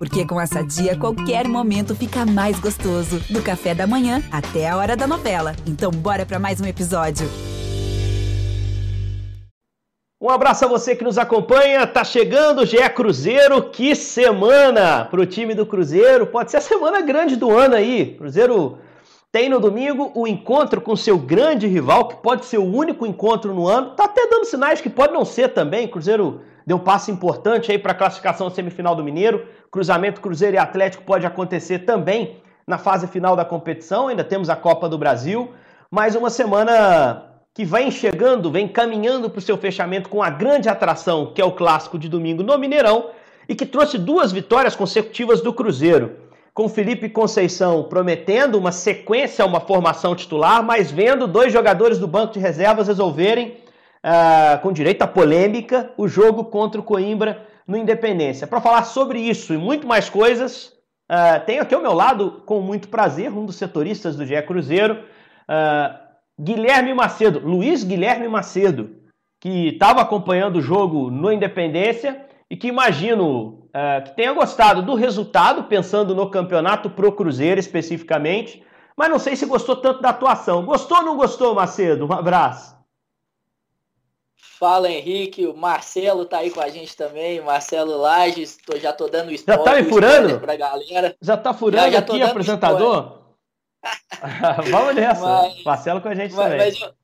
Porque com essa dia, qualquer momento fica mais gostoso. Do café da manhã até a hora da novela. Então, bora para mais um episódio. Um abraço a você que nos acompanha. Tá chegando o GE Cruzeiro. Que semana para o time do Cruzeiro. Pode ser a semana grande do ano aí. Cruzeiro tem no domingo o encontro com seu grande rival, que pode ser o único encontro no ano. Tá até dando sinais que pode não ser também. Cruzeiro deu passo importante aí para a classificação semifinal do Mineiro. Cruzamento Cruzeiro e Atlético pode acontecer também na fase final da competição. Ainda temos a Copa do Brasil. Mais uma semana que vem chegando, vem caminhando para o seu fechamento com a grande atração que é o clássico de domingo no Mineirão e que trouxe duas vitórias consecutivas do Cruzeiro. Com Felipe Conceição prometendo uma sequência, uma formação titular, mas vendo dois jogadores do banco de reservas resolverem uh, com direito à polêmica, o jogo contra o Coimbra no Independência. Para falar sobre isso e muito mais coisas, uh, tenho aqui ao meu lado, com muito prazer, um dos setoristas do GE Cruzeiro, uh, Guilherme Macedo, Luiz Guilherme Macedo, que estava acompanhando o jogo no Independência e que imagino que tenha gostado do resultado, pensando no campeonato pro Cruzeiro especificamente, mas não sei se gostou tanto da atuação. Gostou ou não gostou, Macedo? Um abraço. Fala Henrique, o Marcelo tá aí com a gente também, Marcelo Lages, tô, já tô dando spoiler. Já tá me furando? Pra galera. Já tá furando já, já aqui, apresentador? Vamos nessa, mas, Marcelo com a gente mas, também. Mas eu,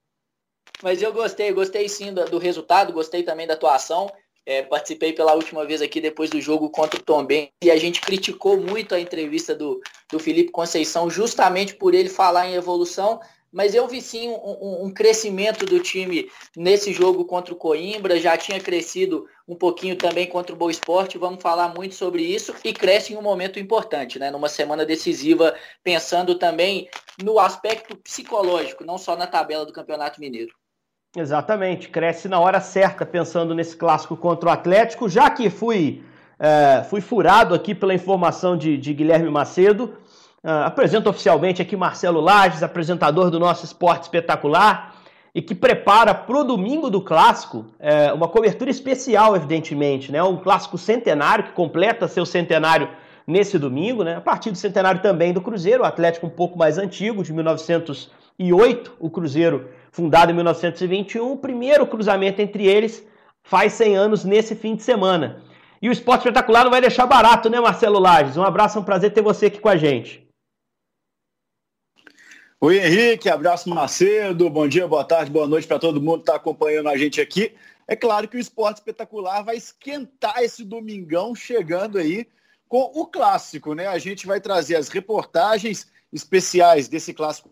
mas eu gostei, gostei sim do, do, resultado, gostei também da atuação. É, participei pela última vez aqui depois do jogo contra o Tom Ben e a gente criticou muito a entrevista do, do Felipe Conceição justamente por ele falar em evolução mas eu vi sim um, um, crescimento do time nesse jogo contra o Coimbra, já tinha crescido um pouquinho também contra o Boa Esporte, vamos falar muito sobre isso, e cresce em um momento importante, né? numa semana decisiva, pensando também no aspecto psicológico, não só na tabela do Campeonato Mineiro. Exatamente, cresce na hora certa, pensando nesse clássico contra o Atlético, já que fui, é, fui furado aqui pela informação de, de Guilherme Macedo, Uh, apresento oficialmente aqui Marcelo Lages, apresentador do nosso Esporte Espetacular, e que prepara para o domingo do clássico é, uma cobertura especial, evidentemente, né? Um clássico centenário que completa seu centenário nesse domingo, né? A partir do centenário também do Cruzeiro, o Atlético um pouco mais antigo, de 1908, o Cruzeiro fundado em 1921, o primeiro cruzamento entre eles faz 100 anos nesse fim de semana. E o Esporte Espetacular não vai deixar barato, né, Marcelo Lages? Um abraço, é um prazer ter você aqui com a gente. Oi, Henrique, abraço Macedo, bom dia, boa tarde, boa noite para todo mundo que está acompanhando a gente aqui. É claro que o esporte espetacular vai esquentar esse domingão chegando aí com o clássico, né? A gente vai trazer as reportagens especiais desse clássico,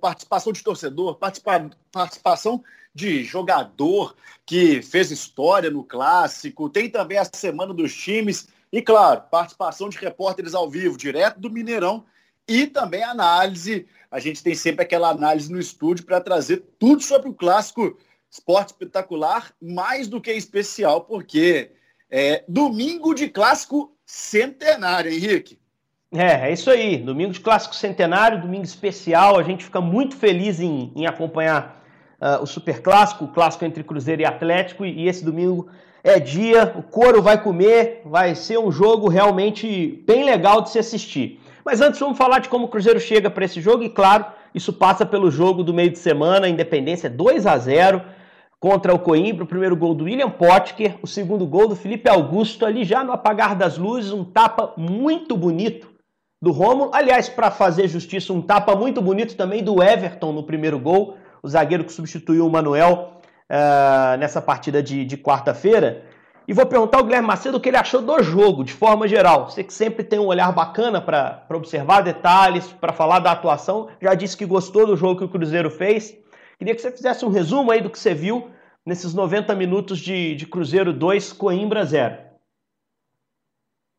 participação de torcedor, participa participação de jogador que fez história no clássico, tem também a semana dos times e, claro, participação de repórteres ao vivo, direto do Mineirão e também análise. A gente tem sempre aquela análise no estúdio para trazer tudo sobre o clássico esporte espetacular, mais do que especial, porque é domingo de clássico centenário, Henrique. É, é isso aí. Domingo de clássico centenário, domingo especial. A gente fica muito feliz em, em acompanhar uh, o super clássico, o clássico entre Cruzeiro e Atlético. E, e esse domingo é dia, o couro vai comer, vai ser um jogo realmente bem legal de se assistir. Mas antes vamos falar de como o Cruzeiro chega para esse jogo e claro, isso passa pelo jogo do meio de semana, Independência 2 a 0 contra o Coimbra, o primeiro gol do William Potker, o segundo gol do Felipe Augusto ali já no apagar das luzes, um tapa muito bonito do Romulo. Aliás, para fazer justiça, um tapa muito bonito também do Everton no primeiro gol, o zagueiro que substituiu o Manuel uh, nessa partida de, de quarta-feira. E vou perguntar ao Guilherme Macedo o que ele achou do jogo, de forma geral. Você que sempre tem um olhar bacana para observar detalhes, para falar da atuação, já disse que gostou do jogo que o Cruzeiro fez. Queria que você fizesse um resumo aí do que você viu nesses 90 minutos de, de Cruzeiro 2, Coimbra 0.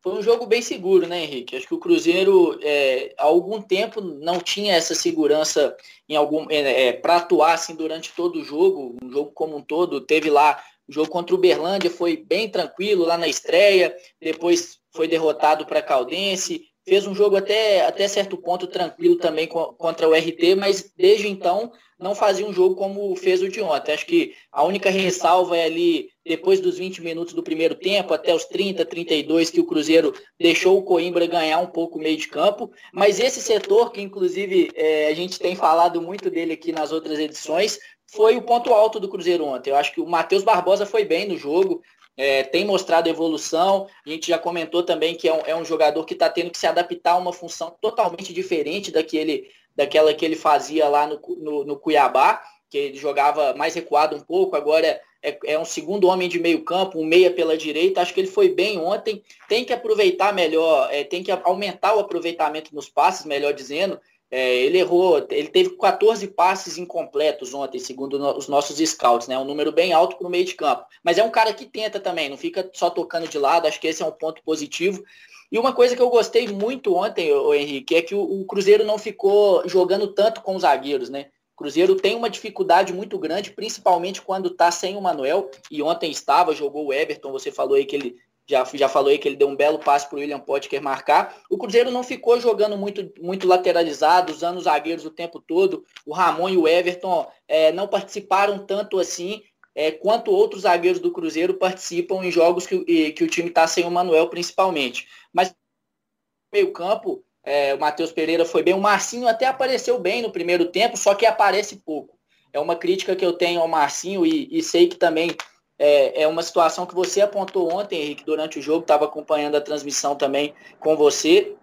Foi um jogo bem seguro, né, Henrique? Acho que o Cruzeiro, é, há algum tempo, não tinha essa segurança em algum é, é, para atuar assim, durante todo o jogo, um jogo como um todo. Teve lá o jogo contra o Berlândia foi bem tranquilo lá na estreia, depois foi derrotado para Caldense, fez um jogo até, até certo ponto tranquilo também contra o RT, mas desde então não fazia um jogo como fez o de ontem. Acho que a única ressalva é ali, depois dos 20 minutos do primeiro tempo, até os 30, 32, que o Cruzeiro deixou o Coimbra ganhar um pouco o meio de campo. Mas esse setor, que inclusive é, a gente tem falado muito dele aqui nas outras edições, foi o ponto alto do Cruzeiro ontem. Eu acho que o Matheus Barbosa foi bem no jogo, é, tem mostrado evolução. A gente já comentou também que é um, é um jogador que está tendo que se adaptar a uma função totalmente diferente daquele daquela que ele fazia lá no, no, no Cuiabá, que ele jogava mais recuado um pouco, agora é, é, um segundo homem de meio campo, um meia pela direita. Acho que ele foi bem ontem. Tem que aproveitar melhor, é, tem que aumentar o aproveitamento nos passes, melhor dizendo. É, ele errou, ele teve 14 passes incompletos ontem, segundo no, os nossos scouts, né? Um número bem alto para o meio de campo. Mas é um cara que tenta também, não fica só tocando de lado. Acho que esse é um ponto positivo. E uma coisa que eu gostei muito ontem, o Henrique, é que o, o, Cruzeiro não ficou jogando tanto com os zagueiros, né? O Cruzeiro tem uma dificuldade muito grande, principalmente quando está sem o Manuel. E ontem estava, jogou o Everton, você falou aí que ele já, já falou aí que ele deu um belo passe para o William Potker marcar. O Cruzeiro não ficou jogando muito, muito lateralizado, usando os zagueiros o tempo todo. O Ramon e o Everton é, não participaram tanto assim é, quanto outros zagueiros do Cruzeiro participam em jogos que, que o time está sem o Manuel, principalmente. Mas meio campo, é, o Matheus Pereira foi bem, o Marcinho até apareceu bem no primeiro tempo, só que aparece pouco. É uma crítica que eu tenho ao Marcinho e, e sei que também é, é, uma situação que você apontou ontem, Henrique, durante o jogo, estava acompanhando a transmissão também com você.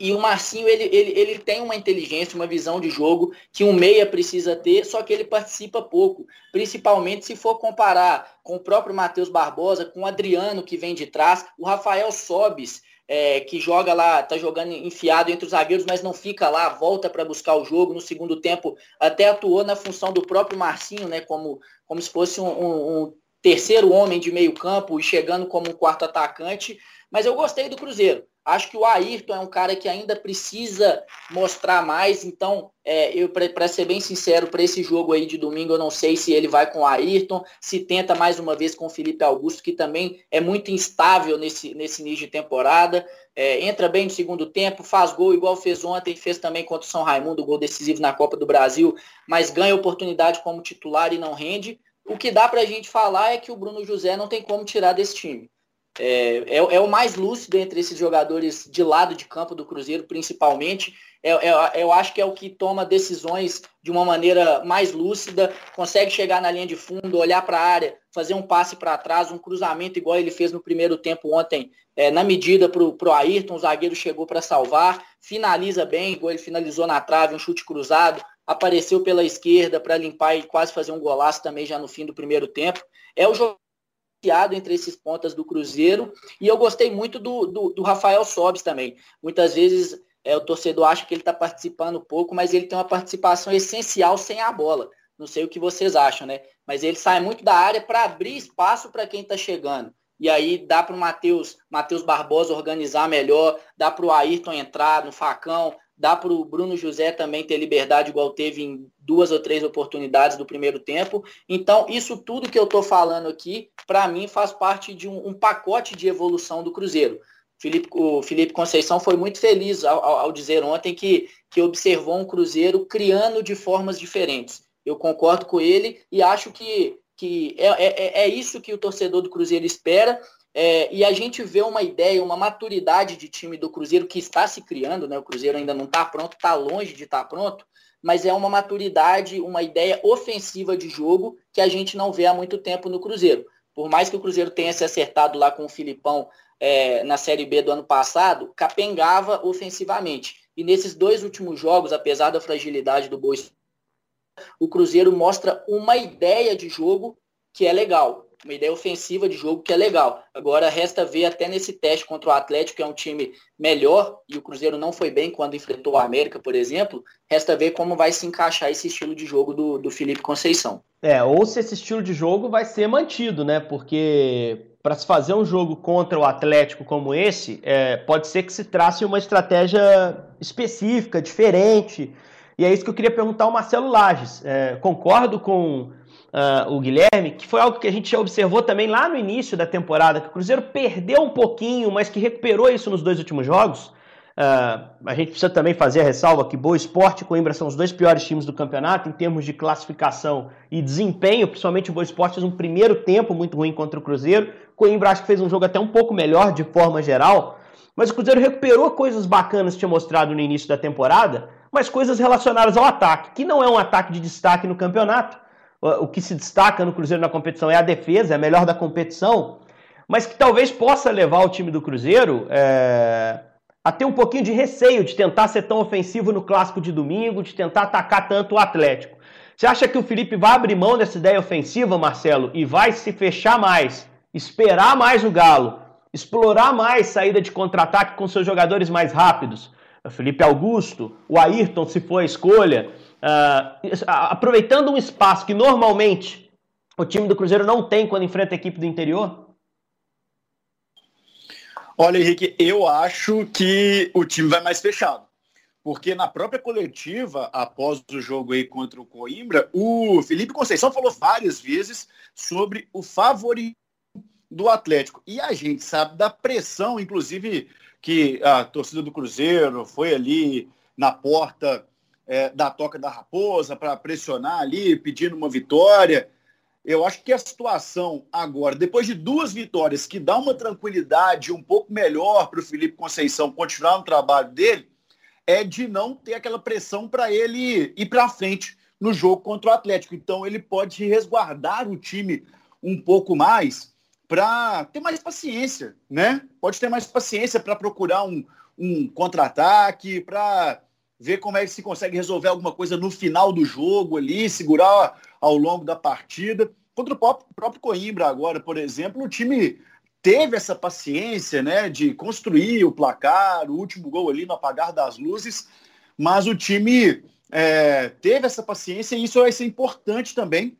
E o Marcinho, ele, ele, ele tem uma inteligência, uma visão de jogo que um meia precisa ter, só que ele participa pouco. Principalmente se for comparar com o próprio Matheus Barbosa, com o Adriano que vem de trás, o Rafael Sobis, é, que joga lá, tá jogando enfiado entre os zagueiros, mas não fica lá, volta para buscar o jogo. No segundo tempo, até atuou na função do próprio Marcinho, né? Como, como se fosse um, um, um terceiro homem de meio campo e chegando como um quarto atacante. Mas eu gostei do Cruzeiro. Acho que o Ayrton é um cara que ainda precisa mostrar mais. Então, é, eu para ser bem sincero, para esse jogo aí de domingo, eu não sei se ele vai com o Ayrton, se tenta mais uma vez com o Felipe Augusto, que também é muito instável nesse, nesse início de temporada. É, entra bem no segundo tempo, faz gol igual fez ontem, fez também contra o São Raimundo, gol decisivo na Copa do Brasil, mas ganha oportunidade como titular e não rende. O que dá para a gente falar é que o Bruno José não tem como tirar desse time. É, é, é, o mais lúcido entre esses jogadores de lado de campo do Cruzeiro, principalmente. É, é, eu acho que é o que toma decisões de uma maneira mais lúcida, consegue chegar na linha de fundo, olhar para a área, fazer um passe para trás, um cruzamento igual ele fez no primeiro tempo ontem, é, na medida para o Ayrton, o zagueiro chegou para salvar, finaliza bem, igual ele finalizou na trave, um chute cruzado, apareceu pela esquerda para limpar e quase fazer um golaço também já no fim do primeiro tempo. É o jogador entre esses pontas do Cruzeiro. E eu gostei muito do, do, do Rafael Sobes também. Muitas vezes é, o torcedor acha que ele está participando pouco, mas ele tem uma participação essencial sem a bola. Não sei o que vocês acham, né? Mas ele sai muito da área para abrir espaço para quem está chegando. E aí dá para o Matheus Barbosa organizar melhor, dá para o Ayrton entrar no facão, dá para o Bruno José também ter liberdade, igual teve em duas ou três oportunidades do primeiro tempo. Então, isso tudo que eu estou falando aqui, para mim, faz parte de um, um, pacote de evolução do Cruzeiro. Felipe, o Felipe Conceição foi muito feliz ao, ao dizer ontem que, que observou um Cruzeiro criando de formas diferentes. Eu concordo com ele e acho que, que é, é, é isso que o torcedor do Cruzeiro espera é, e a gente vê uma ideia, uma maturidade de time do Cruzeiro que está se criando, né? O Cruzeiro ainda não está pronto, está longe de estar tá pronto, mas é uma maturidade, uma ideia ofensiva de jogo que a gente não vê há muito tempo no Cruzeiro. Por mais que o Cruzeiro tenha se acertado lá com o Filipão é, na Série B do ano passado, capengava ofensivamente. E nesses dois últimos jogos, apesar da fragilidade do Boa o Cruzeiro mostra uma ideia de jogo que é legal uma ideia ofensiva de jogo que é legal. Agora resta ver até nesse teste contra o Atlético, que é um time melhor, e o Cruzeiro não foi bem quando enfrentou o América, por exemplo, resta ver como vai se encaixar esse estilo de jogo do, do Felipe Conceição. É, ou se esse estilo de jogo vai ser mantido, né? Porque para se fazer um jogo contra o Atlético como esse, é, pode ser que se trace uma estratégia específica, diferente. E é isso que eu queria perguntar ao Marcelo Lages. É, concordo com uh, o Guilherme, que foi algo que a gente já observou também lá no início da temporada, que o Cruzeiro perdeu um pouquinho, mas que recuperou isso nos dois últimos jogos. Uh, a gente precisa também fazer a ressalva que Boa Esporte e Coimbra são os dois piores times do campeonato em termos de classificação e desempenho, principalmente o Boa Esporte fez um primeiro tempo muito ruim contra o Cruzeiro. Coimbra acho que fez um jogo até um pouco melhor de forma geral, mas o Cruzeiro recuperou coisas bacanas que tinha mostrado no início da temporada, mas coisas relacionadas ao ataque, que não é um ataque de destaque no campeonato. O que se destaca no Cruzeiro na competição é a defesa, é a melhor da competição, mas que talvez possa levar o time do Cruzeiro é, a ter um pouquinho de receio de tentar ser tão ofensivo no clássico de domingo, de tentar atacar tanto o Atlético. Você acha que o Felipe vai abrir mão dessa ideia ofensiva, Marcelo, e vai se fechar mais, esperar mais o Galo, explorar mais saída de contra-ataque com seus jogadores mais rápidos? O Felipe Augusto, o Ayrton, se for a escolha, uh, aproveitando um espaço que normalmente o time do Cruzeiro não tem quando enfrenta a equipe do interior? Olha, Henrique, eu acho que o time vai mais fechado. Porque na própria coletiva, após o jogo aí contra o Coimbra, o Felipe Conceição falou várias vezes sobre o favorito do Atlético. E a gente sabe da pressão, inclusive, que a torcida do Cruzeiro foi ali na porta é, da Toca da Raposa para pressionar ali, pedindo uma vitória. Eu acho que a situação agora, depois de duas vitórias, que dá uma tranquilidade um pouco melhor para o Felipe Conceição continuar no trabalho dele, é de não ter aquela pressão para ele ir para frente no jogo contra o Atlético. Então ele pode resguardar o time um pouco mais para ter mais paciência, né? Pode ter mais paciência para procurar um, um contra-ataque, para ver como é que se consegue resolver alguma coisa no final do jogo ali, segurar ao longo da partida. Contra o próprio Coimbra agora, por exemplo, o time teve essa paciência né, de construir o placar, o último gol ali no apagar das luzes, mas o time é, teve essa paciência e isso vai ser importante também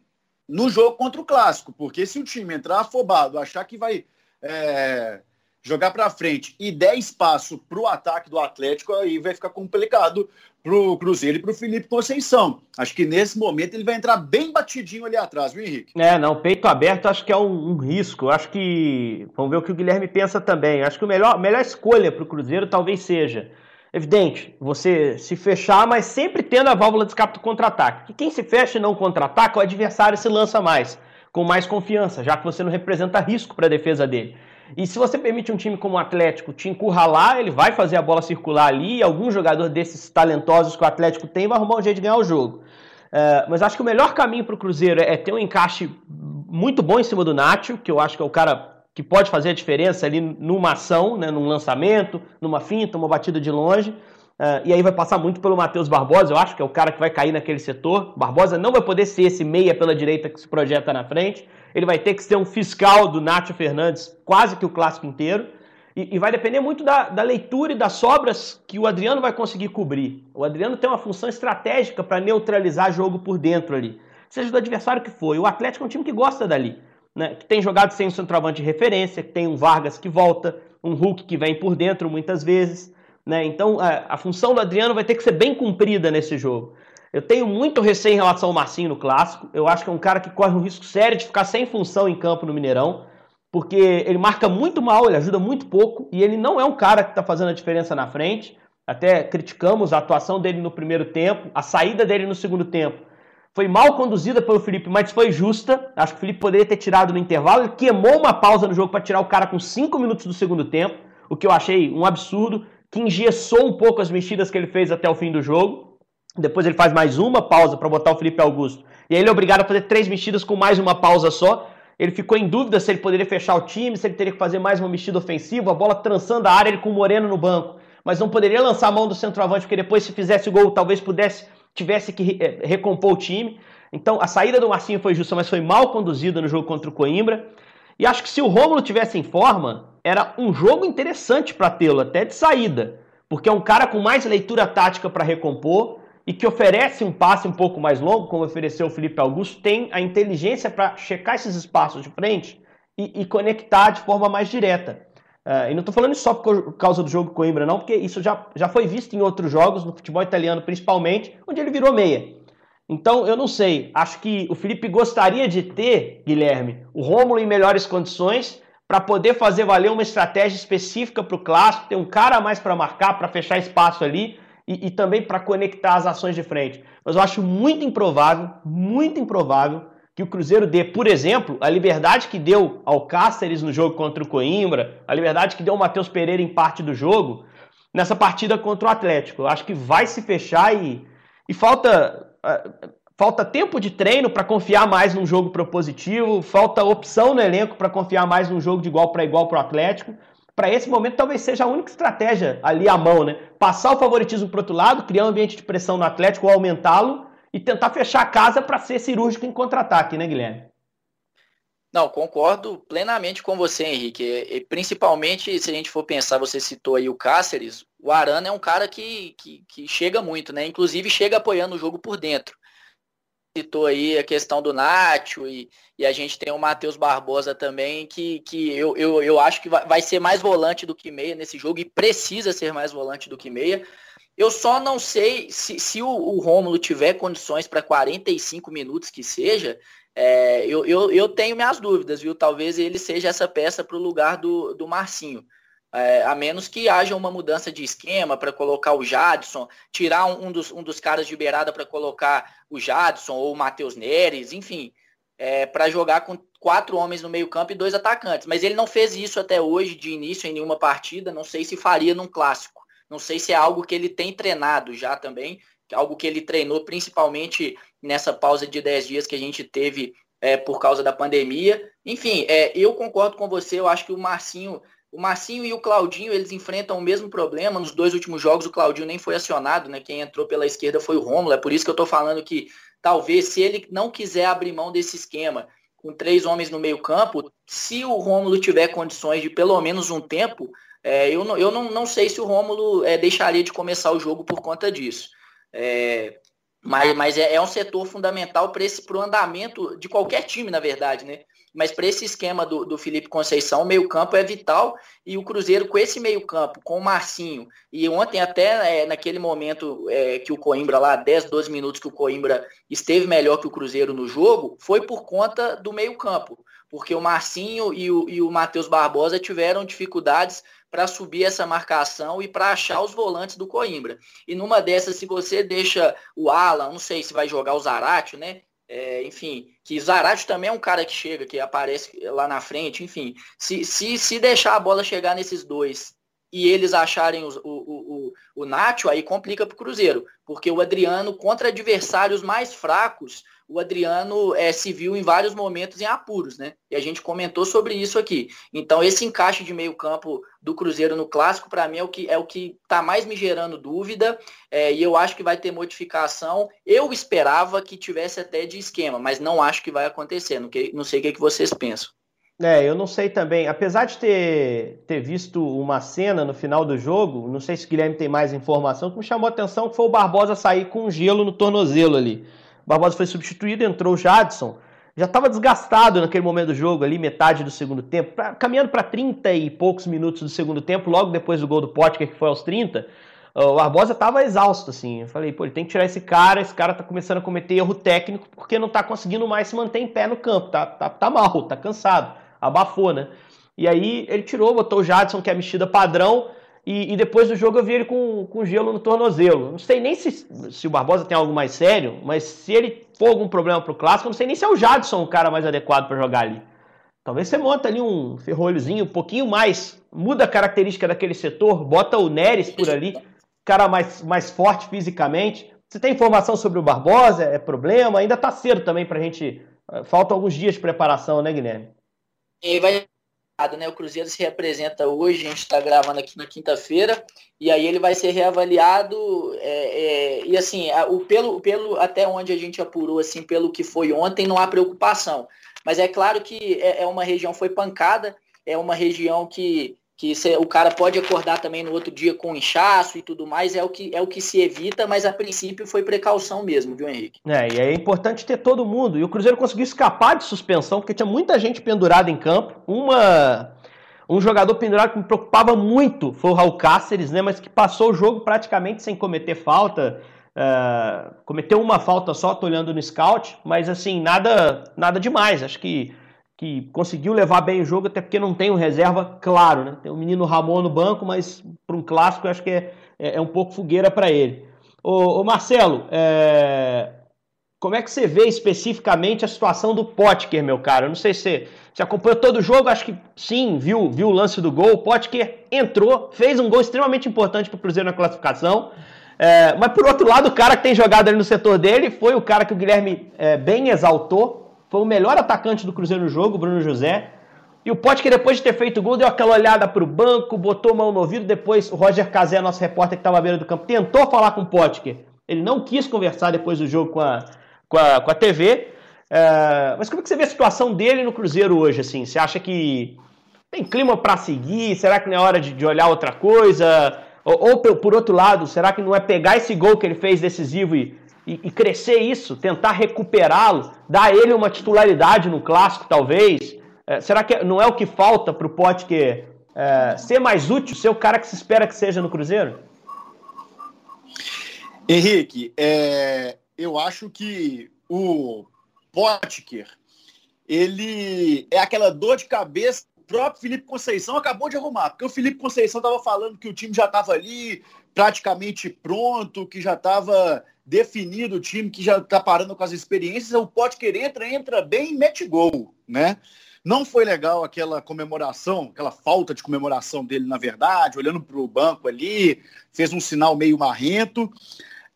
no jogo contra o Clássico, porque se o time entrar afobado, achar que vai é, jogar para frente e der espaço para o ataque do Atlético, aí vai ficar complicado para o Cruzeiro e para o Felipe Conceição. Acho que nesse momento ele vai entrar bem batidinho ali atrás, viu, Henrique? É, não, peito aberto acho que é um, um risco. Acho que. Vamos ver o que o Guilherme pensa também. Acho que a melhor, melhor escolha para o Cruzeiro talvez seja. Evidente, você se fechar, mas sempre tendo a válvula de escape do contra-ataque. Que quem se fecha e não contra-ataca, o adversário se lança mais, com mais confiança, já que você não representa risco para a defesa dele. E se você permite um time como o Atlético te encurralar, ele vai fazer a bola circular ali, e algum jogador desses talentosos que o Atlético tem vai arrumar um jeito de ganhar o jogo. Uh, mas acho que o melhor caminho para o Cruzeiro é ter um encaixe muito bom em cima do Nacho, que eu acho que é o cara que pode fazer a diferença ali numa ação, né, num lançamento, numa finta, uma batida de longe. Uh, e aí vai passar muito pelo Matheus Barbosa, eu acho que é o cara que vai cair naquele setor. Barbosa não vai poder ser esse meia pela direita que se projeta na frente ele vai ter que ser um fiscal do Nacho Fernandes quase que o clássico inteiro. E, e vai depender muito da, da, leitura e das sobras que o Adriano vai conseguir cobrir. O Adriano tem uma função estratégica para neutralizar jogo por dentro ali, seja do adversário que for. O Atlético é um time que gosta dali, né? que tem jogado sem um centroavante de referência, que tem um Vargas que volta, um Hulk que vem por dentro muitas vezes. Né? Então a, a função do Adriano vai ter que ser bem cumprida nesse jogo. Eu tenho muito receio em relação ao Marcinho no clássico. Eu acho que é um cara que corre um risco sério de ficar sem função em campo no Mineirão, porque ele marca muito mal, ele ajuda muito pouco e ele não é um cara que está fazendo a diferença na frente. Até criticamos a atuação dele no primeiro tempo, a saída dele no segundo tempo. Foi mal conduzida pelo Felipe, mas foi justa. Acho que o Felipe poderia ter tirado no intervalo. Ele queimou uma pausa no jogo para tirar o cara com 5 minutos do segundo tempo, o que eu achei um absurdo, que engessou um pouco as mexidas que ele fez até o fim do jogo. Depois ele faz mais uma pausa para botar o Felipe Augusto. E aí ele é obrigado a fazer três mexidas com mais uma pausa só. Ele ficou em dúvida se ele poderia fechar o time, se ele teria que fazer mais uma mexida ofensiva, a bola trançando a área, ele com o Moreno no banco. Mas não poderia lançar a mão do centroavante, porque depois, se fizesse o gol, talvez pudesse, tivesse que eh, recompor o time. Então, a saída do Marcinho foi justa, mas foi mal conduzida no jogo contra o Coimbra. E acho que se o Rômulo tivesse em forma, era um jogo interessante para tê-lo, até de saída. Porque é um cara com mais leitura tática para recompor e que oferece um passe um pouco mais longo, como ofereceu o Felipe Augusto, tem a inteligência para checar esses espaços de frente e, e conectar de forma mais direta. Uh, e não estou falando isso só por causa do jogo Coimbra, não, porque isso já, já foi visto em outros jogos, no futebol italiano principalmente, onde ele virou meia. Então, eu não sei. Acho que o Felipe gostaria de ter, Guilherme, o Rômulo em melhores condições para poder fazer valer uma estratégia específica para o clássico, ter um cara a mais para marcar, para fechar espaço ali e, e também para conectar as ações de frente. Mas eu acho muito improvável, muito improvável que o Cruzeiro dê, por exemplo, a liberdade que deu ao Cáceres no jogo contra o Coimbra, a liberdade que deu ao Matheus Pereira em parte do jogo, nessa partida contra o Atlético. Eu acho que vai se fechar e, e falta falta tempo de treino para confiar mais num jogo propositivo, falta opção no elenco para confiar mais num jogo de igual para igual para o Atlético. Para esse momento, talvez seja a única estratégia ali à mão, né? Passar o favoritismo para outro lado, criar um ambiente de pressão no Atlético ou aumentá-lo e tentar fechar a casa para ser cirúrgico em contra-ataque, né, Guilherme? Não, concordo plenamente com você, Henrique. E, principalmente se a gente for pensar, você citou aí o Cáceres, o Arana é um cara que, que, que chega muito, né? Inclusive chega apoiando o jogo por dentro citou aí a questão do Nacho e, e a gente tem o Matheus Barbosa também, que, que eu, eu, eu acho que vai, vai ser mais volante do que meia nesse jogo e precisa ser mais volante do que meia. Eu só não sei se, se o, o Rômulo tiver condições para 45 minutos que seja, é, eu, eu, eu tenho minhas dúvidas, viu? Talvez ele seja essa peça para o lugar do, do Marcinho. É, a menos que haja uma mudança de esquema para colocar o Jadson, tirar um, um, dos, um dos caras de beirada para colocar o Jadson ou o Matheus Neres, enfim, é, para jogar com quatro homens no meio campo e dois atacantes. Mas ele não fez isso até hoje, de início, em nenhuma partida. Não sei se faria num clássico. Não sei se é algo que ele tem treinado já também, algo que ele treinou principalmente nessa pausa de 10 dias que a gente teve é, por causa da pandemia. Enfim, é, eu concordo com você, eu acho que o Marcinho o Marcinho e o Claudinho, eles enfrentam o mesmo problema. Nos dois últimos jogos, o Claudinho nem foi acionado, né? Quem entrou pela esquerda foi o Rômulo. É por isso que eu estou falando que talvez, se ele não quiser abrir mão desse esquema, com três homens no meio campo, se o Rômulo tiver condições de pelo menos um tempo, é, eu, não, eu não, não sei se o Rômulo é, deixaria de começar o jogo por conta disso. É, mas, mas é, é, um setor fundamental para o andamento de qualquer time, na verdade, né? mas para esse esquema do, do Felipe Conceição, o meio-campo é vital e o Cruzeiro com esse meio-campo, com o Marcinho, e ontem até é, naquele momento é, que o Coimbra lá, 10, 12 minutos que o Coimbra esteve melhor que o Cruzeiro no jogo, foi por conta do meio-campo, porque o Marcinho e o, e o Matheus Barbosa tiveram dificuldades para subir essa marcação e para achar os volantes do Coimbra. E numa dessas, se você deixa o Alan, não sei se vai jogar o Zaratio, né? É, enfim, que Zarate também é um cara que chega, que aparece lá na frente, enfim. Se, se, se deixar a bola chegar nesses dois e eles acharem o, o, o, o Nacho, aí complica para o Cruzeiro. Porque o Adriano, contra adversários mais fracos, o Adriano é, se viu em vários momentos em apuros, né? E a gente comentou sobre isso aqui. Então, esse encaixe de meio campo do Cruzeiro no Clássico, para mim, é o que é o que está mais me gerando dúvida. É, e eu acho que vai ter modificação. Eu esperava que tivesse até de esquema, mas não acho que vai acontecer. Não, que, não sei o que, que vocês pensam. É, eu não sei também. Apesar de ter, ter visto uma cena no final do jogo, não sei se o Guilherme tem mais informação, que me chamou a atenção que foi o Barbosa sair com gelo no tornozelo ali. O Barbosa foi substituído, entrou o Jadson. Já estava desgastado naquele momento do jogo ali, metade do segundo tempo, pra, caminhando para 30 e poucos minutos do segundo tempo, logo depois do gol do Potker, que foi aos 30. O Barbosa estava exausto, assim. Eu falei, pô, ele tem que tirar esse cara, esse cara tá começando a cometer erro técnico porque não tá conseguindo mais se manter em pé no campo, tá, tá, tá mal, tá cansado abafou, né? E aí ele tirou, botou o Jadson, que é a mexida padrão, e, e, depois do jogo eu vi ele com, com gelo no tornozelo. Não sei nem se, se o Barbosa tem algo mais sério, mas se ele for algum problema pro clássico, não sei nem se é o Jadson o cara mais adequado para jogar ali. Talvez você monta ali um ferrolhozinho um pouquinho mais, muda a característica daquele setor, bota o Neres por ali, cara mais, mais forte fisicamente. Você tem informação sobre o Barbosa? É problema? Ainda tá cedo também pra gente. Faltam alguns dias de preparação, né, Guilherme? E vai né? O Cruzeiro se representa hoje, a gente está gravando aqui na quinta-feira, e aí ele vai ser reavaliado. É, é, e assim, o, pelo, pelo até onde a gente apurou, assim, pelo que foi ontem, não há preocupação. Mas é claro que é, é uma região foi pancada, é uma região que que o cara pode acordar também no outro dia com inchaço e tudo mais, é o que, é o que se evita, mas a princípio foi precaução mesmo, viu, Henrique? É, e é importante ter todo mundo. E o Cruzeiro conseguiu escapar de suspensão, porque tinha muita gente pendurada em campo. Uma. Um jogador pendurado que me preocupava muito foi o Raul Cáceres, né? Mas que passou o jogo praticamente sem cometer falta. Uh, cometeu uma falta só, tô olhando no scout, mas assim, nada, nada demais. Acho que que conseguiu levar bem o jogo, até porque não tem um reserva claro, né? Tem o menino Ramon no banco, mas para um clássico eu acho que é, é, é um pouco fogueira para ele. Ô, ô Marcelo, é... como é que você vê especificamente a situação do Potker, meu cara? Eu não sei se você acompanhou todo o jogo, acho que sim, viu, viu o lance do gol. O Potker entrou, fez um gol extremamente importante para o Cruzeiro na classificação. É, mas por outro lado, o cara que tem jogado ali no setor dele foi o cara que o Guilherme é, bem exaltou. Foi o melhor atacante do Cruzeiro no jogo, Bruno José. E o Potker, depois de ter feito o gol, deu aquela olhada para o banco, botou mão no ouvido. Depois, o Roger Cazé, nosso repórter que estava à beira do campo, tentou falar com o Potker. Ele não quis conversar depois do jogo com a, com a, com a TV. É, mas como é que você vê a situação dele no Cruzeiro hoje? Assim? Você acha que tem clima para seguir? Será que não é hora de, de olhar outra coisa? Ou, ou, por outro lado, será que não é pegar esse gol que ele fez decisivo e, e, e crescer isso, tentar recuperá-lo, dar ele uma titularidade no clássico, talvez? É, será que não é o que falta para o Potker é, ser mais útil, ser o cara que se espera que seja no Cruzeiro? Henrique, é, eu acho que o Potker, ele é aquela dor de cabeça próprio Felipe Conceição acabou de arrumar, porque o Felipe Conceição estava falando que o time já estava ali praticamente pronto, que já estava definido o time, que já está parando com as experiências, o Potker entra, entra bem e mete gol, né? Não foi legal aquela comemoração, aquela falta de comemoração dele, na verdade, olhando para o banco ali, fez um sinal meio marrento.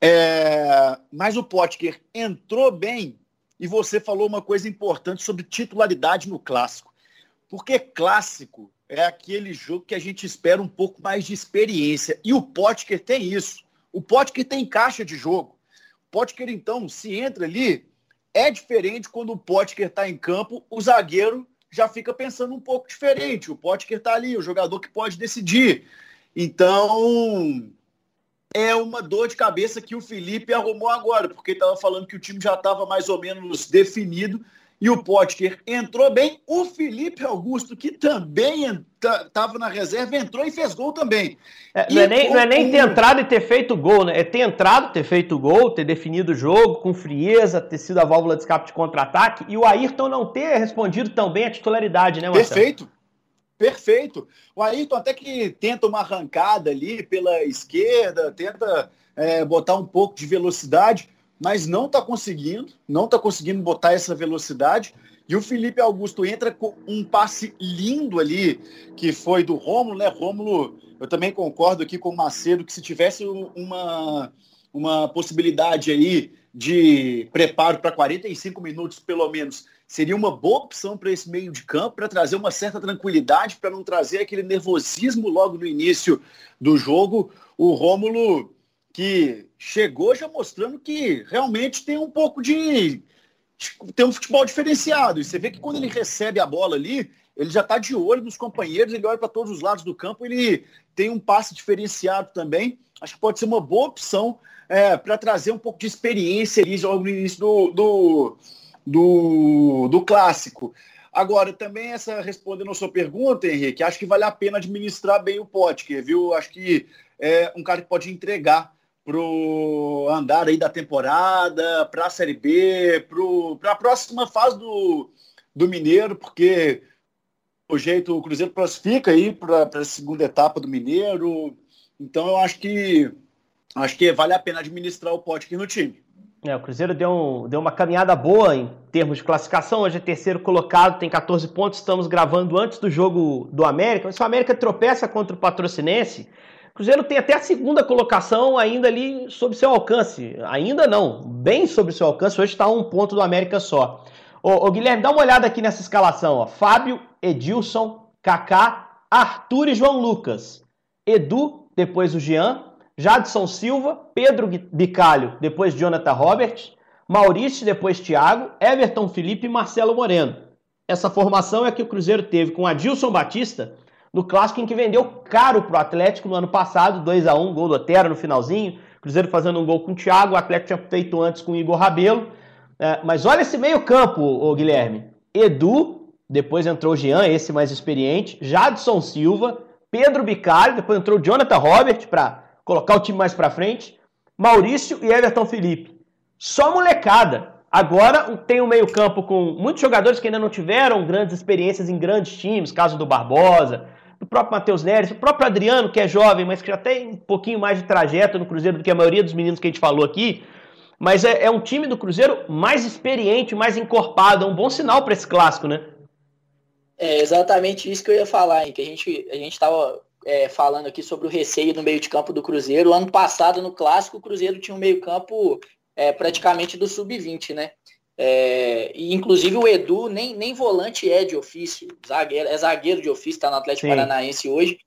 É... Mas o Potker entrou bem e você falou uma coisa importante sobre titularidade no clássico. Porque clássico é aquele jogo que a gente espera um pouco mais de experiência. E o Potker tem isso. O Potker tem caixa de jogo. O Potker, então, se entra ali, é diferente quando o Potker está em campo, o zagueiro já fica pensando um pouco diferente. O Potker está ali, o jogador que pode decidir. Então, é uma dor de cabeça que o Felipe arrumou agora, porque estava falando que o time já estava mais ou menos definido e o Potker entrou bem. O Felipe Augusto, que também estava na reserva, entrou e fez gol também. É, não, é nem, não, é nem, ter entrado e ter feito gol, né? É ter entrado, ter feito gol, ter definido o jogo com frieza, ter sido a válvula de escape de contra-ataque e o Ayrton não ter respondido tão bem a titularidade, né, Marcelo? Perfeito. Perfeito. O Ayrton até que tenta uma arrancada ali pela esquerda, tenta é, botar um pouco de velocidade, mas não está conseguindo, não está conseguindo botar essa velocidade. E o Felipe Augusto entra com um passe lindo ali, que foi do Rômulo, né? Rômulo, eu também concordo aqui com o Macedo que se tivesse uma, uma possibilidade aí de preparo para 45 minutos, pelo menos, seria uma boa opção para esse meio de campo, para trazer uma certa tranquilidade, para não trazer aquele nervosismo logo no início do jogo. O Rômulo que chegou já mostrando que realmente tem um pouco de. tem um futebol diferenciado. E você vê que quando ele recebe a bola ali, ele já está de olho nos companheiros, ele olha para todos os lados do campo, ele tem um passe diferenciado também. Acho que pode ser uma boa opção é, para trazer um pouco de experiência ali logo no início do, do, do, do clássico. Agora, também essa respondendo a sua pergunta, Henrique, acho que vale a pena administrar bem o Potker, viu? Acho que é um cara que pode entregar pro andar aí da temporada, para a Série B, para a próxima fase do, do Mineiro, porque o jeito o Cruzeiro classifica aí para a segunda etapa do Mineiro. Então eu acho que acho que vale a pena administrar o pote aqui no time. É, o Cruzeiro deu, um, deu uma caminhada boa em termos de classificação. Hoje é terceiro colocado, tem 14 pontos. Estamos gravando antes do jogo do América. Mas se o América tropeça contra o Patrocinense, Cruzeiro tem até a segunda colocação ainda ali sob seu alcance. Ainda não, bem sob seu alcance. Hoje está um ponto do América só. Ô, ô, Guilherme, dá uma olhada aqui nessa escalação. Ó. Fábio, Edilson, Kaká, Arthur e João Lucas. Edu, depois o Jean. Jadson Silva, Pedro Bicalho, depois Jonathan Robert. Maurício, depois Thiago. Everton Felipe e Marcelo Moreno. Essa formação é que o Cruzeiro teve com Adilson Batista no clássico em que vendeu caro para o Atlético no ano passado, 2 a 1 gol do Otero no finalzinho. Cruzeiro fazendo um gol com o Thiago, o Atlético tinha feito antes com o Igor Rabelo. É, mas olha esse meio-campo, o Guilherme. Edu, depois entrou o Jean, esse mais experiente, Jadson Silva, Pedro Bicalho, depois entrou o Jonathan Robert para colocar o time mais para frente, Maurício e Everton Felipe. Só molecada. Agora tem um meio-campo com muitos jogadores que ainda não tiveram grandes experiências em grandes times, caso do Barbosa, do próprio Matheus Neres, o próprio Adriano, que é jovem, mas que já tem um pouquinho mais de trajeto no Cruzeiro do que a maioria dos meninos que a gente falou aqui. Mas é, é um time do Cruzeiro mais experiente, mais encorpado. É um bom sinal para esse clássico, né? É exatamente isso que eu ia falar, hein? que a gente a estava é, falando aqui sobre o receio no meio de campo do Cruzeiro. Ano passado, no Clássico, o Cruzeiro tinha um meio campo é, praticamente do sub-20, né? É, e inclusive o Edu nem, nem volante é de ofício, zagueiro, é zagueiro de ofício, está no Atlético Sim. Paranaense hoje,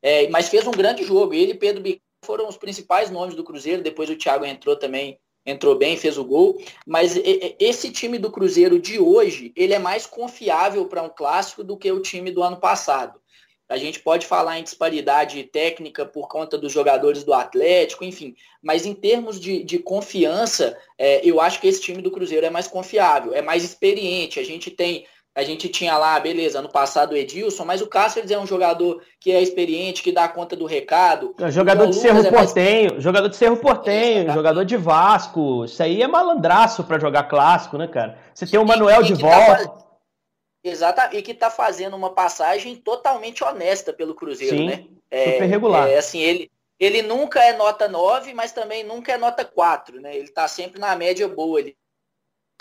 é, mas fez um grande jogo. Ele e Pedro Bic foram os principais nomes do Cruzeiro, depois o Thiago entrou também, entrou bem, fez o gol. Mas esse time do Cruzeiro de hoje, ele é mais confiável para um clássico do que o time do ano passado. A gente pode falar em disparidade técnica por conta dos jogadores do Atlético, enfim. Mas em termos de, de confiança, é, eu acho que esse time do Cruzeiro é mais confiável, é mais experiente. A gente tem a gente tinha lá, beleza, ano passado o Edilson, mas o Cáceres é um jogador que é experiente, que dá conta do recado. É, jogador de Cerro é Portenho, mais... jogador de Cerro Portenho, jogador de Vasco. Isso aí é malandraço para jogar clássico, né, cara? Você tem o Manuel de volta. Tá Exatamente, e que está fazendo uma passagem totalmente honesta pelo Cruzeiro, Sim, né? É, super regular. É, assim, ele, ele nunca é nota 9, mas também nunca é nota 4, né? Ele está sempre na média boa. Ele...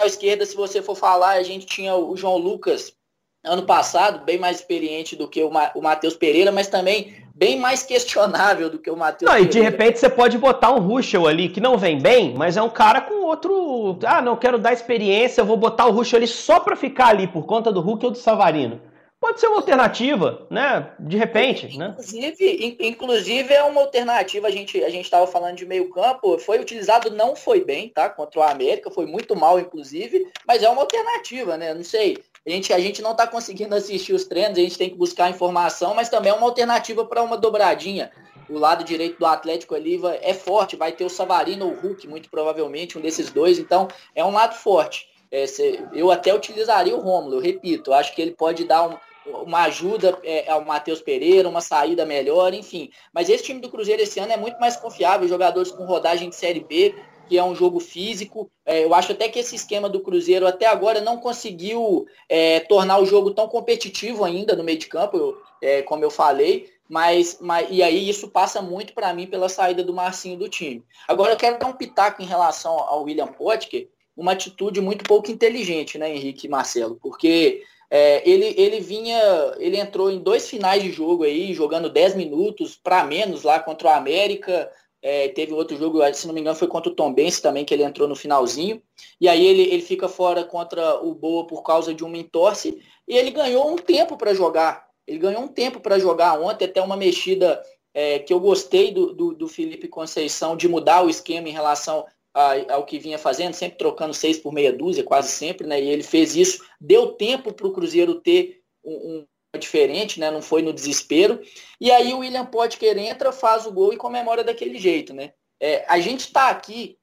À esquerda, se você for falar, a gente tinha o João Lucas ano passado, bem mais experiente do que o, Ma o Matheus Pereira, mas também bem mais questionável do que o Matheus. Não, e de repente você pode botar um Ruschel ali que não vem bem, mas é um cara com outro. Ah, não quero dar experiência, eu vou botar o Ruschel ali só para ficar ali por conta do Hulk ou do Savarino. Pode ser uma alternativa, né? De repente, né? inclusive? Inclusive é uma alternativa. A gente a gente estava falando de meio campo, foi utilizado, não foi bem, tá? Contra o América, foi muito mal, inclusive, mas é uma alternativa, né? Não sei. A gente, a gente não está conseguindo assistir os treinos, a gente tem que buscar informação, mas também é uma alternativa para uma dobradinha. O lado direito do Atlético ali é forte, vai ter o Savarino ou o Hulk, muito provavelmente, um desses dois, então é um lado forte. É, eu até utilizaria o Rômulo, eu repito, acho que ele pode dar um, uma ajuda é, ao Matheus Pereira, uma saída melhor, enfim. Mas esse time do Cruzeiro esse ano é muito mais confiável, jogadores com rodagem de Série B, que é um jogo físico. É, eu acho até que esse esquema do Cruzeiro até agora não conseguiu é, tornar o jogo tão competitivo ainda no meio de campo, eu, é, como eu falei. Mas, mas, e aí isso passa muito para mim pela saída do Marcinho do time. Agora eu quero dar um pitaco em relação ao William Potker, uma atitude muito pouco inteligente, né, Henrique e Marcelo? Porque é, ele, ele vinha, ele entrou em dois finais de jogo aí, jogando 10 minutos para menos lá contra o América, é, teve outro jogo, se não me engano, foi contra o Tom Benz também, que ele entrou no finalzinho. E aí ele, ele fica fora contra o Boa por causa de uma entorse. E ele ganhou um tempo para jogar. Ele ganhou um tempo para jogar ontem, até uma mexida é, que eu gostei do, do, do, Felipe Conceição de mudar o esquema em relação a, ao que vinha fazendo, sempre trocando seis por meia dúzia, quase sempre, né? E ele fez isso, deu tempo para o Cruzeiro ter um, diferente, né? Não foi no desespero. E aí o William Potker entra, faz o gol e comemora daquele jeito, né? É, a gente está aqui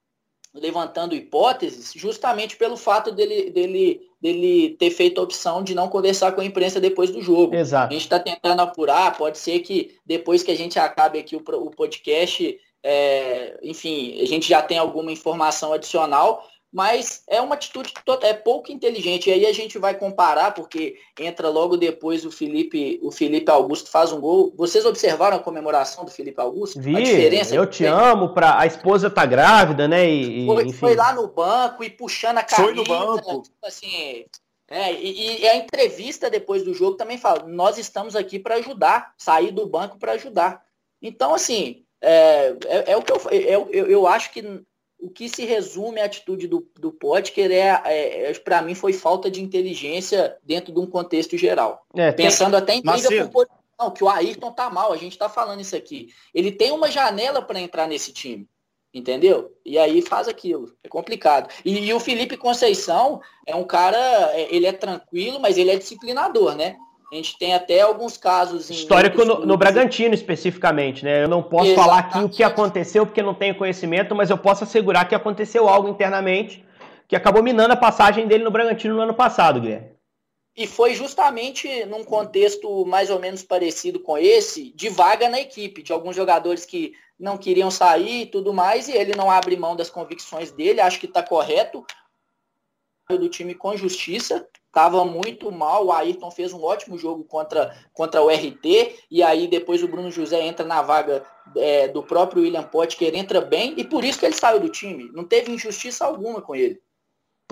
levantando hipóteses justamente pelo fato dele, dele, dele ter feito a opção de não conversar com a imprensa depois do jogo. Exato. A gente está tentando apurar, pode ser que depois que a gente acabe aqui o, o podcast, é, enfim, a gente já tem alguma informação adicional, mas é uma atitude é pouco inteligente. E aí a gente vai comparar, porque entra logo depois o Felipe, o Felipe Augusto faz um gol. Vocês observaram a comemoração do Felipe Augusto? Vi, a diferença eu te amo, pra, a esposa tá grávida, né? E, foi, foi, lá no banco e puxando a camisa. Foi no banco. Tipo assim, é, e, e, a entrevista depois do jogo também fala, nós estamos aqui para ajudar, sair do banco para ajudar. Então, assim, é, é, é, o que eu, é, eu, eu acho que o que se resume à atitude do, do Potker é, é, é para mim, foi falta de inteligência dentro de um contexto geral. É, Pensando tem... até em briga por posição, que o Ayrton tá mal, a gente tá falando isso aqui. Ele tem uma janela para entrar nesse time, entendeu? E aí faz aquilo. É complicado. E, e, o Felipe Conceição é um cara, é, ele é tranquilo, mas ele é disciplinador, né? A gente tem até alguns casos. Histórico no, no, Bragantino, especificamente, né? Eu não posso Exatamente. falar aqui o que aconteceu, porque não tenho conhecimento, mas eu posso assegurar que aconteceu algo internamente que acabou minando a passagem dele no Bragantino no ano passado, Guilherme. E foi justamente num contexto mais ou menos parecido com esse, de vaga na equipe, de alguns jogadores que não queriam sair e tudo mais, e ele não abre mão das convicções dele, acho que está correto. Do time com justiça, estava muito mal. O Ayrton fez um ótimo jogo contra, contra o RT, e aí depois o Bruno José entra na vaga é, do próprio William Potker, entra bem, e por isso que ele saiu do time. Não teve injustiça alguma com ele.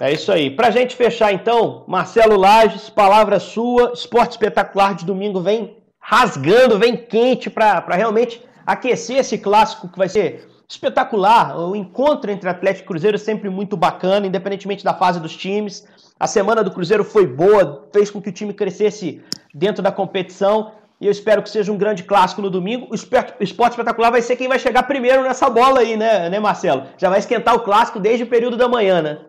É isso aí. Pra gente fechar então, Marcelo Lages, palavra sua, esporte espetacular de domingo vem rasgando, vem quente para realmente aquecer esse clássico que vai ser espetacular. O encontro entre Atlético e Cruzeiro é sempre muito bacana, independentemente da fase dos times. A semana do Cruzeiro foi boa, fez com que o time crescesse dentro da competição. E eu espero que seja um grande clássico no domingo. O esporte espetacular vai ser quem vai chegar primeiro nessa bola aí, né, né, Marcelo? Já vai esquentar o clássico desde o período da manhã, né?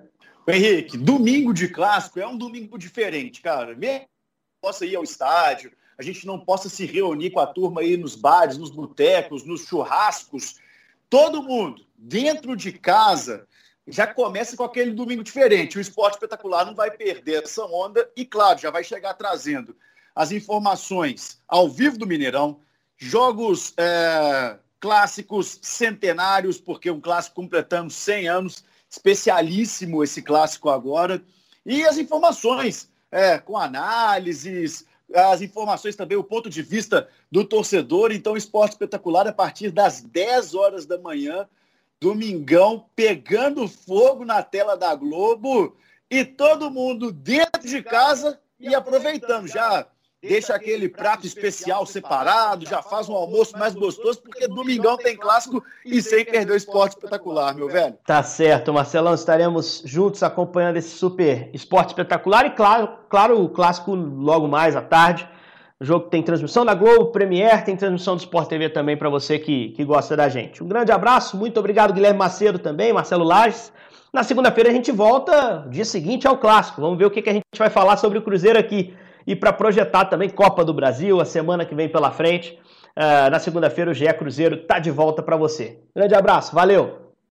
Henrique, domingo de clássico é um domingo diferente, cara. Mesmo possa ir ao estádio, a gente não possa se reunir com a turma aí nos bares, nos botecos, nos churrascos, todo mundo dentro de casa já começa com aquele domingo diferente. O esporte espetacular não vai perder essa onda e, claro, já vai chegar trazendo as informações ao vivo do Mineirão, jogos é, clássicos centenários, porque um clássico completando 100 anos, especialíssimo esse clássico agora, e as informações é, com análises, as informações também, o ponto de vista do torcedor. Então, esporte espetacular a partir das 10 horas da manhã, domingão, pegando fogo na tela da Globo e todo mundo dentro de casa e aproveitando já deixa aquele prato especial separado, já faz um almoço mais gostoso, porque domingão tem clássico e sem perder o esporte espetacular, meu velho. Tá certo, Marcelão, estaremos juntos acompanhando esse super esporte espetacular e claro, claro, o clássico logo mais à tarde. O jogo tem transmissão da Globo, Premier, tem transmissão do Sport TV também para você que, que gosta da gente. Um grande abraço, muito obrigado Guilherme Macedo também, Marcelo Lages. Na segunda-feira a gente volta, dia seguinte ao clássico. Vamos ver o que, que a gente vai falar sobre o Cruzeiro aqui e para projetar também Copa do Brasil, a semana que vem pela frente. Uh, na segunda-feira o GE Cruzeiro está de volta para você. Grande abraço, valeu!